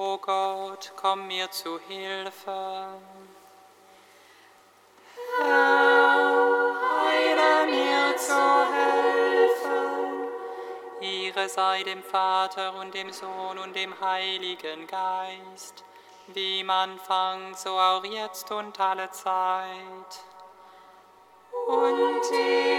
O Gott, komm mir zu Hilfe. Herr, heile mir zu helfen. Ehre sei dem Vater und dem Sohn und dem Heiligen Geist, wie im Anfang, so auch jetzt und alle Zeit. Und in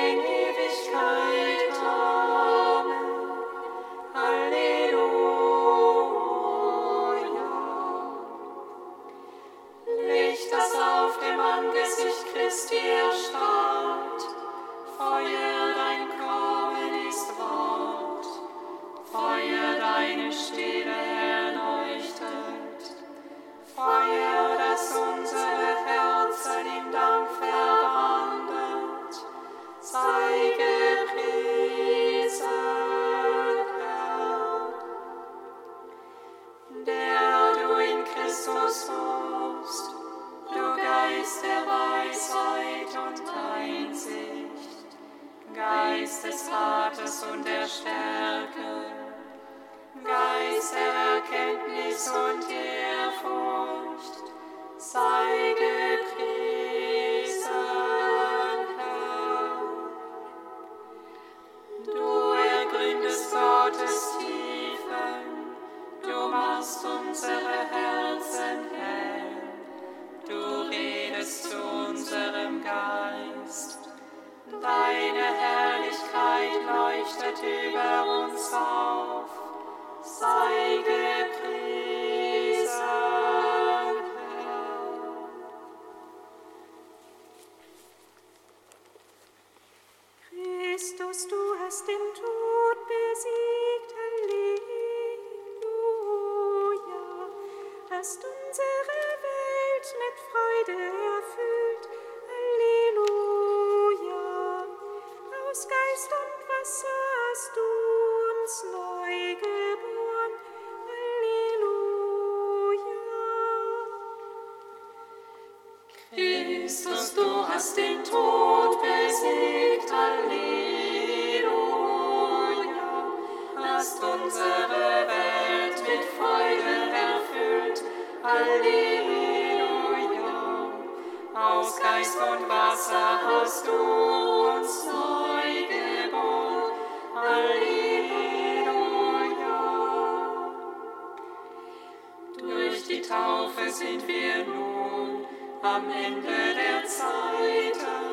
Taufe sind wir nun am Ende der Zeiten,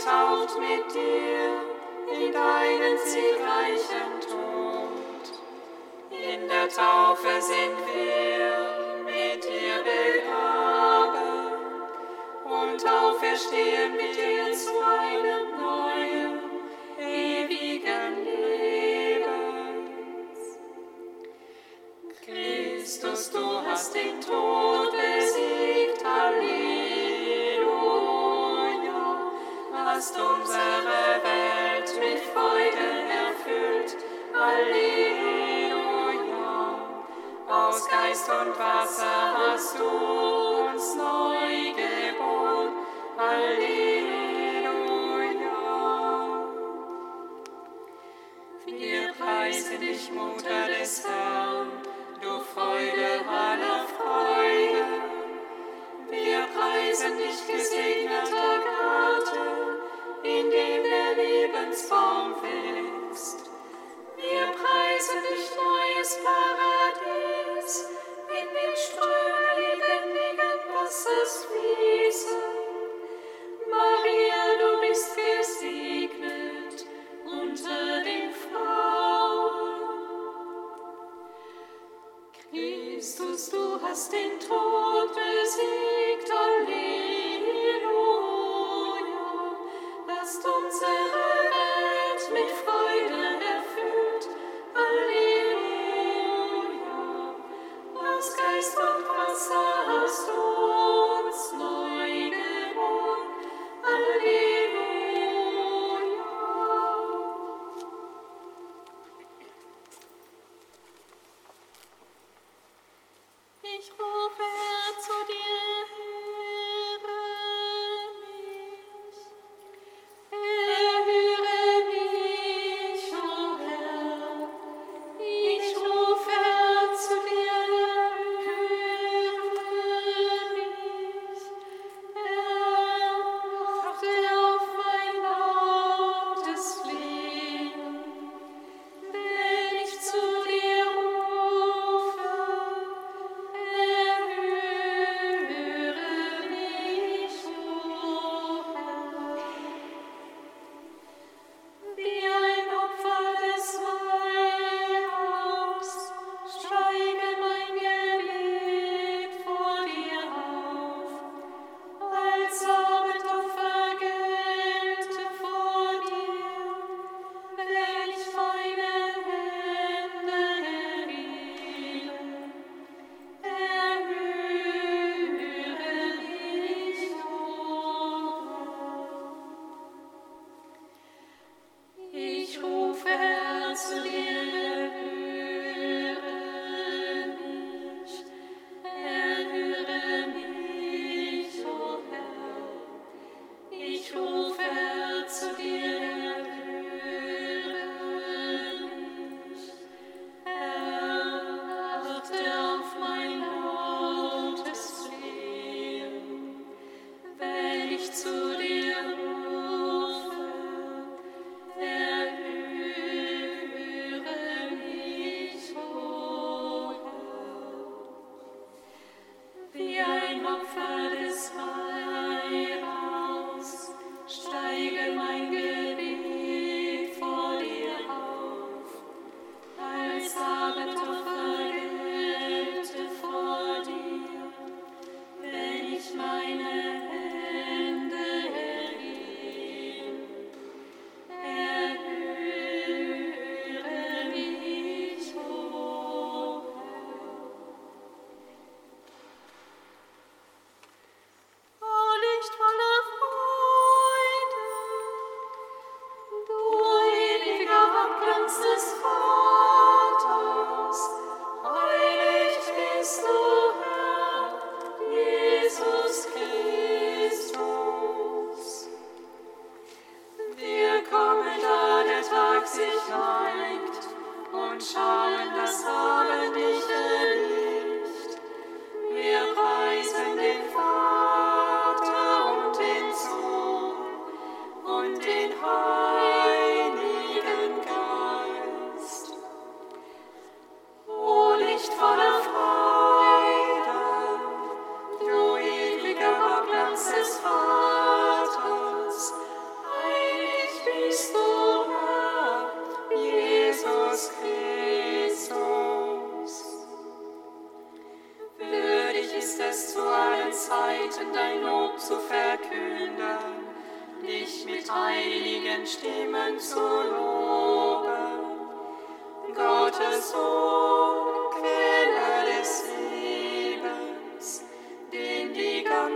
eingetaucht mit dir in deinen siegreichen Tod. In der Taufe sind wir mit dir begraben und auferstehen mit dir zu einem neuen, ewigen Leben. Christus, du hast den Tod besiegt, Halleluja. Aus Geist und Wasser hast du uns neu geboren, Halleluja. Wir preisen dich, Mutter des Herrn, du Freude aller Freude. Wir preisen dich, gesegneter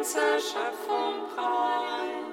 ganze Schöpfung preis.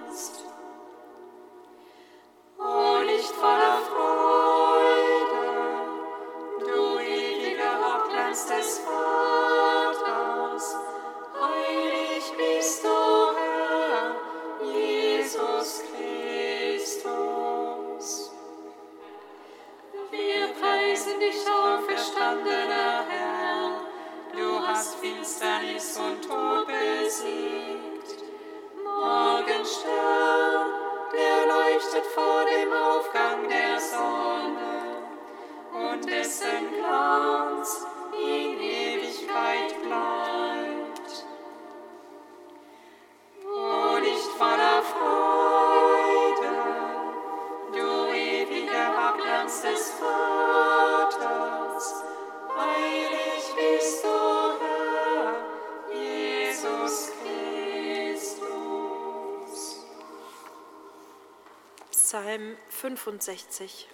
Psalm 65.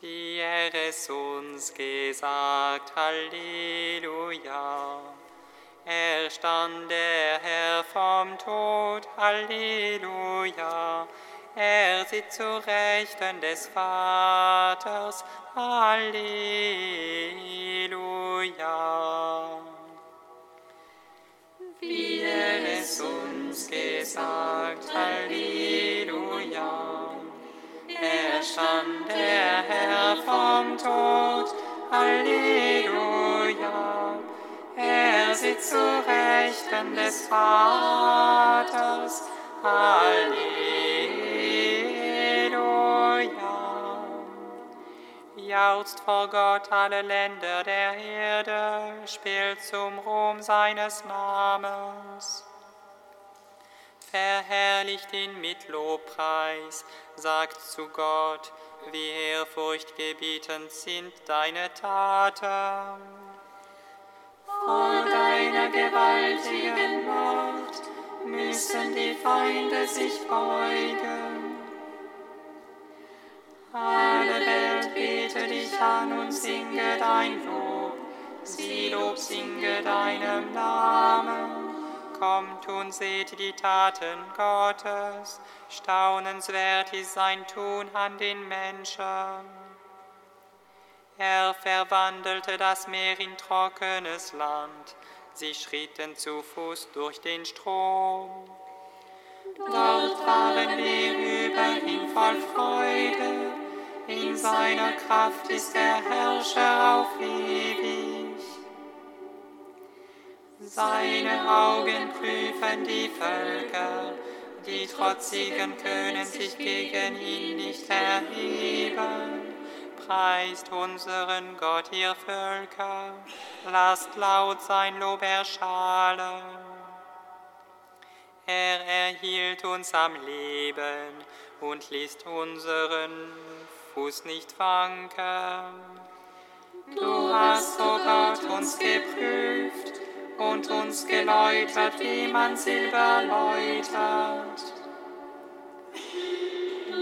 Wie er es uns gesagt, Halleluja. Er stand der Herr vom Tod, Halleluja. Er sitzt zu Rechten des Vaters, Halleluja. Uns gesagt, Halleluja. Er stand der Herr vom Tod, Halleluja. Er sitzt zu Rechten des Vaters, Halleluja. Jauchzt vor Gott alle Länder der Erde, spielt zum Ruhm seines Namens. Verherrlicht ihn mit Lobpreis, sagt zu Gott, wie ehrfurchtgebietend sind deine Taten. Vor deiner gewaltigen Macht müssen die Feinde sich beugen. Alle Welt bete dich an und singe dein Lob, sie Lob singe deinem Namen. Kommt und seht die Taten Gottes, staunenswert ist sein Tun an den Menschen. Er verwandelte das Meer in trockenes Land, sie schritten zu Fuß durch den Strom. Dort waren wir überhin voll Freude, in seiner Kraft ist der Herrscher auf ewig. Seine Augen prüfen die Völker, die Trotzigen können sich gegen ihn nicht erheben. Preist unseren Gott, ihr Völker, lasst laut sein Lob erschallen. Er erhielt uns am Leben und ließ unseren Fuß nicht wanken. Du hast, o oh Gott, uns geprüft und uns geläutert, wie man Silber läutert.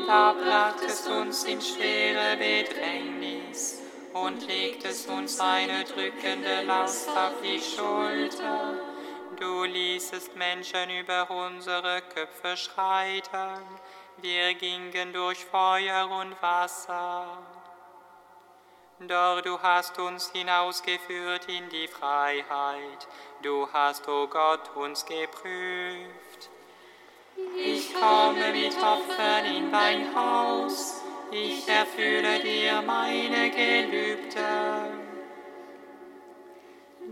Da brachtest uns in schwere Bedrängnis und legtest uns eine drückende Last auf die Schulter. Du ließest Menschen über unsere Köpfe schreiten, wir gingen durch Feuer und Wasser. Doch du hast uns hinausgeführt in die Freiheit, du hast, o oh Gott, uns geprüft. Ich komme mit Opfern in dein Haus, ich erfülle dir meine Gelübde,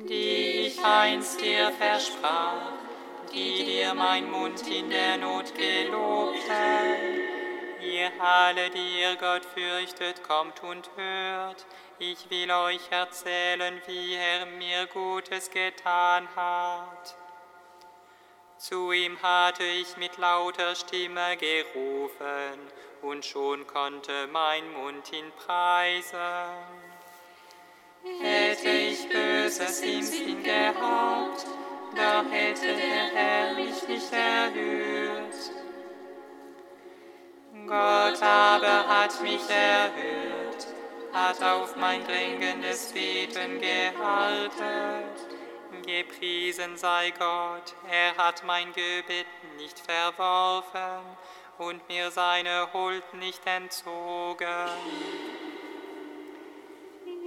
die ich einst dir versprach, die dir mein Mund in der Not gelobte. Ihr alle, die ihr Gott fürchtet, kommt und hört. Ich will euch erzählen, wie er mir Gutes getan hat. Zu ihm hatte ich mit lauter Stimme gerufen, und schon konnte mein Mund ihn preisen. Hätte ich Böses im Sinn gehabt, da hätte der Herr mich nicht erhört. Gott aber hat mich erhört, hat auf mein dringendes Beten gehalten Gepriesen sei Gott, er hat mein Gebet nicht verworfen und mir seine Huld nicht entzogen.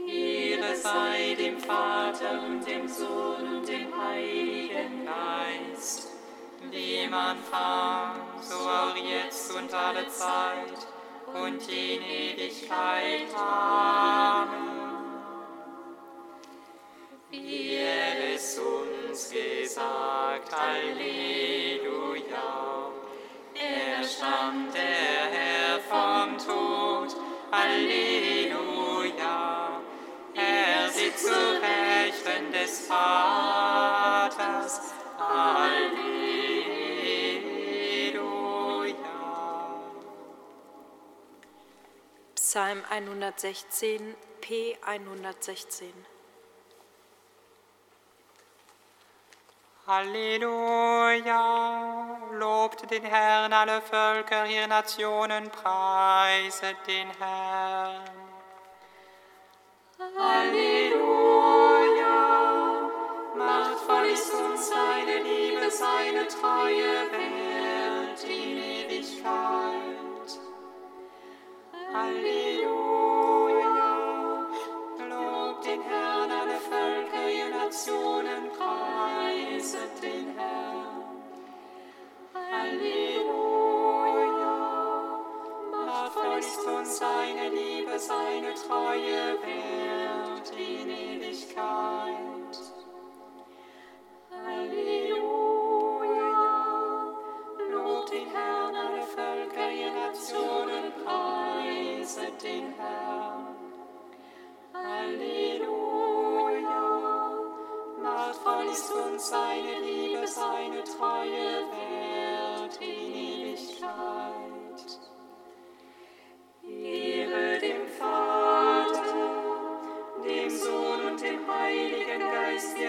Ehre sei dem Vater und dem Sohn und dem Heiligen Geist, wie man fang, so auch jetzt und alle Zeit und in Ewigkeit. Amen wie er es uns gesagt, Halleluja. Er stand der Herr vom Tod, Halleluja. Er sitzt zu Rechten des Vaters, Psalm 116, P 116. Halleluja! Lobt den Herrn alle Völker, ihr Nationen, preiset den Herrn. Halleluja! Machtvoll ist uns seine Liebe, seine Treue währt Halleluja! Lobt den Herrn alle Völker, ihr Nationen, preiset den Herrn. Halleluja. Machtvoll ist uns seine Liebe, seine Treue wert in Ewigkeit.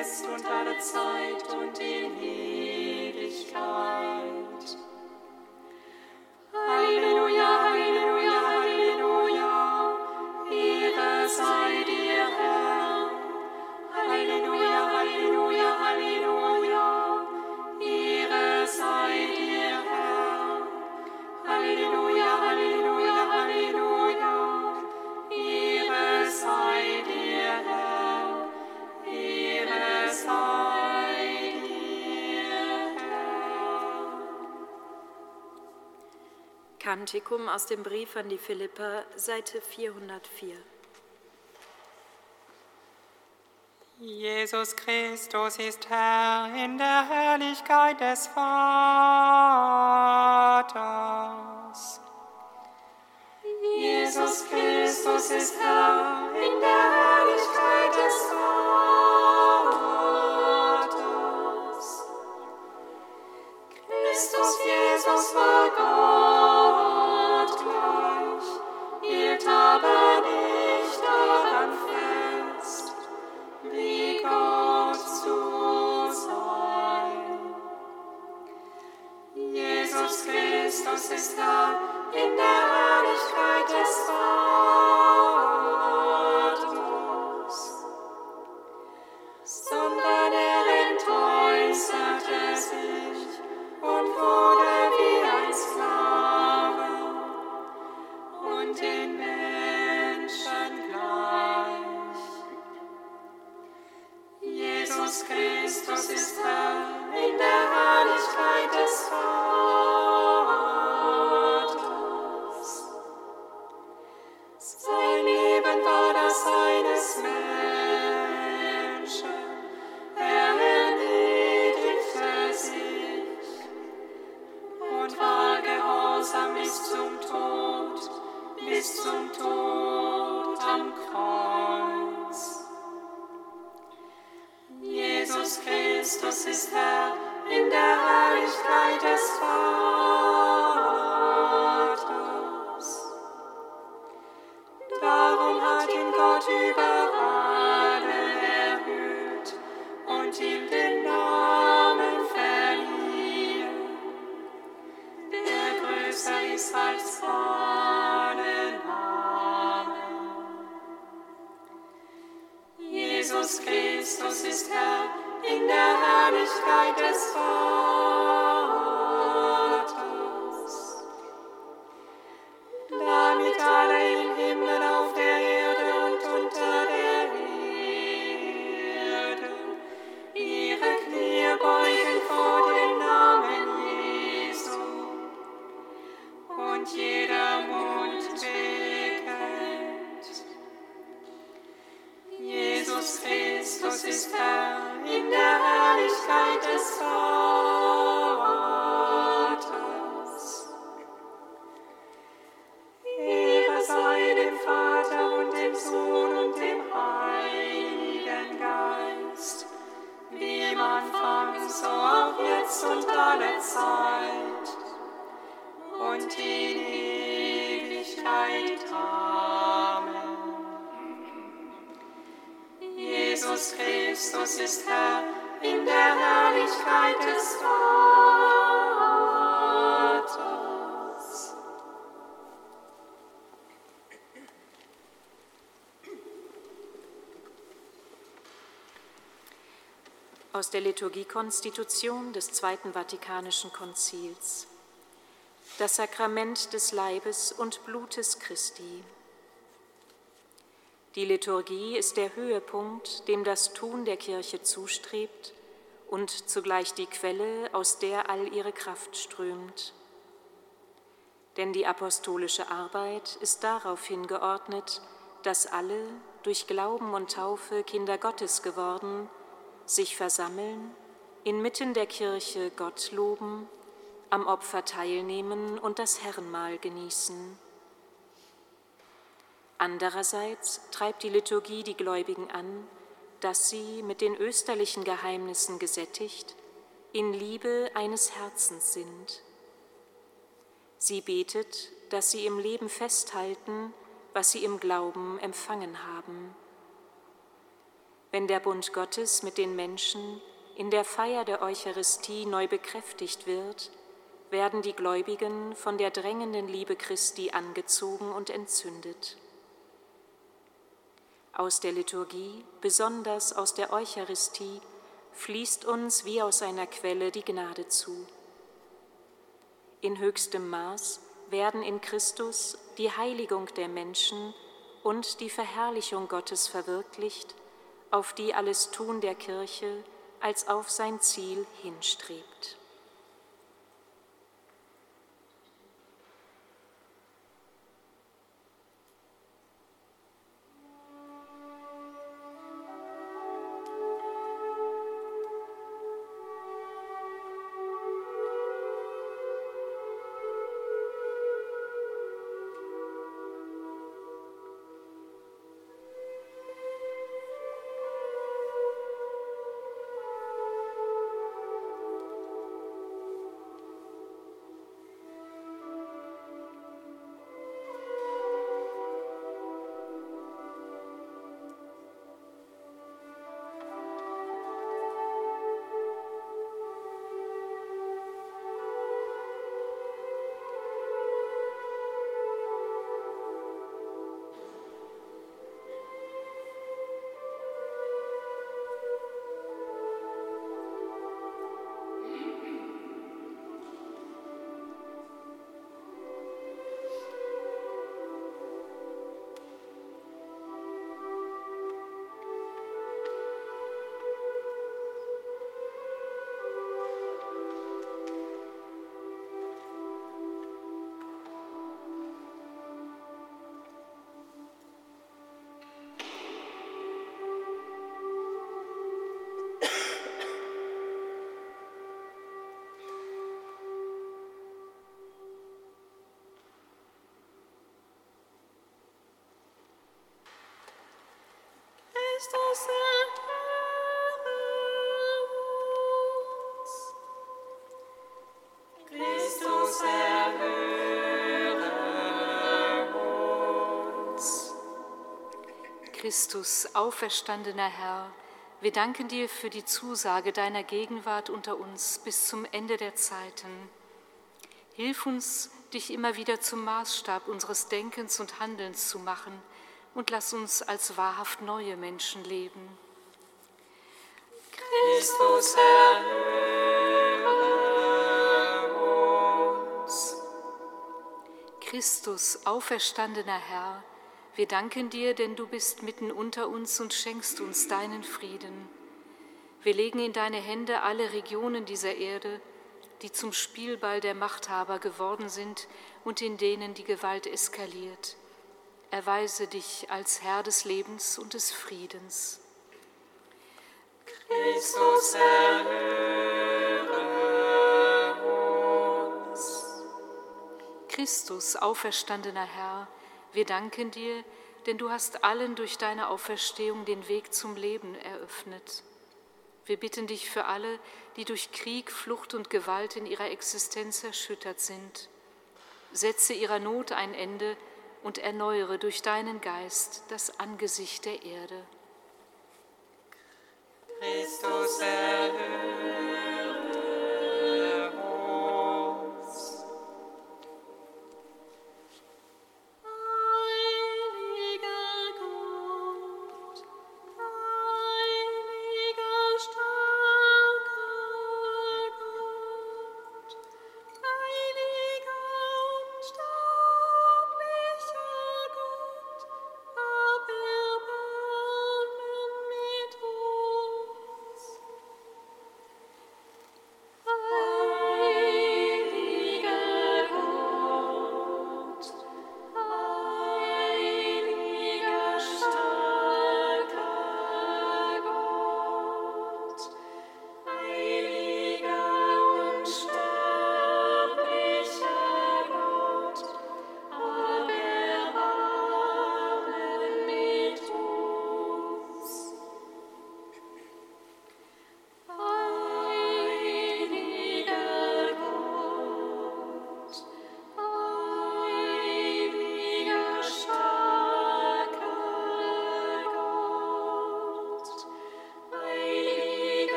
Jetzt und alle Zeit und in Ewigkeit. Kantikum aus dem Brief an die Philipper, Seite 404. Jesus Christus ist Herr in der Herrlichkeit des Vaters. Jesus Christus ist Herr in der Herrlichkeit des Vaters. Christus ist Herr in der Herrlichkeit des Vaters, Jesus Christus ist Jesus Christus ist Herr in der Herrlichkeit des Vaters. Christus ist Herr in der Herrlichkeit des Vaters. Aus der Liturgiekonstitution des Zweiten Vatikanischen Konzils. Das Sakrament des Leibes und Blutes Christi. Die Liturgie ist der Höhepunkt, dem das Tun der Kirche zustrebt und zugleich die Quelle, aus der all ihre Kraft strömt. Denn die apostolische Arbeit ist daraufhin geordnet, dass alle, durch Glauben und Taufe Kinder Gottes geworden, sich versammeln, inmitten der Kirche Gott loben, am Opfer teilnehmen und das Herrenmahl genießen. Andererseits treibt die Liturgie die Gläubigen an, dass sie mit den österlichen Geheimnissen gesättigt in Liebe eines Herzens sind. Sie betet, dass sie im Leben festhalten, was sie im Glauben empfangen haben. Wenn der Bund Gottes mit den Menschen in der Feier der Eucharistie neu bekräftigt wird, werden die Gläubigen von der drängenden Liebe Christi angezogen und entzündet. Aus der Liturgie, besonders aus der Eucharistie, fließt uns wie aus einer Quelle die Gnade zu. In höchstem Maß werden in Christus die Heiligung der Menschen und die Verherrlichung Gottes verwirklicht, auf die alles Tun der Kirche als auf sein Ziel hinstrebt. Christus, auferstandener Herr, wir danken dir für die Zusage deiner Gegenwart unter uns bis zum Ende der Zeiten. Hilf uns, dich immer wieder zum Maßstab unseres Denkens und Handelns zu machen und lass uns als wahrhaft neue Menschen leben. Christus, erhöre uns. Christus, auferstandener Herr, wir danken dir, denn du bist mitten unter uns und schenkst uns deinen Frieden. Wir legen in deine Hände alle Regionen dieser Erde, die zum Spielball der Machthaber geworden sind und in denen die Gewalt eskaliert. Erweise dich als Herr des Lebens und des Friedens. Christus erhöre uns. Christus, auferstandener Herr, wir danken dir, denn du hast allen durch deine Auferstehung den Weg zum Leben eröffnet. Wir bitten dich für alle, die durch Krieg, Flucht und Gewalt in ihrer Existenz erschüttert sind. Setze ihrer Not ein Ende und erneuere durch deinen Geist das Angesicht der Erde. Christus erhöhe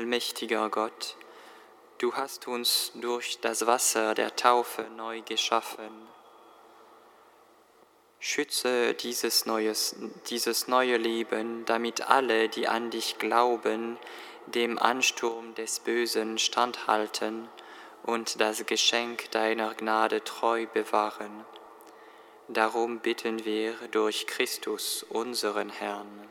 Allmächtiger Gott, du hast uns durch das Wasser der Taufe neu geschaffen. Schütze dieses, neues, dieses neue Leben, damit alle, die an dich glauben, dem Ansturm des Bösen standhalten und das Geschenk deiner Gnade treu bewahren. Darum bitten wir durch Christus, unseren Herrn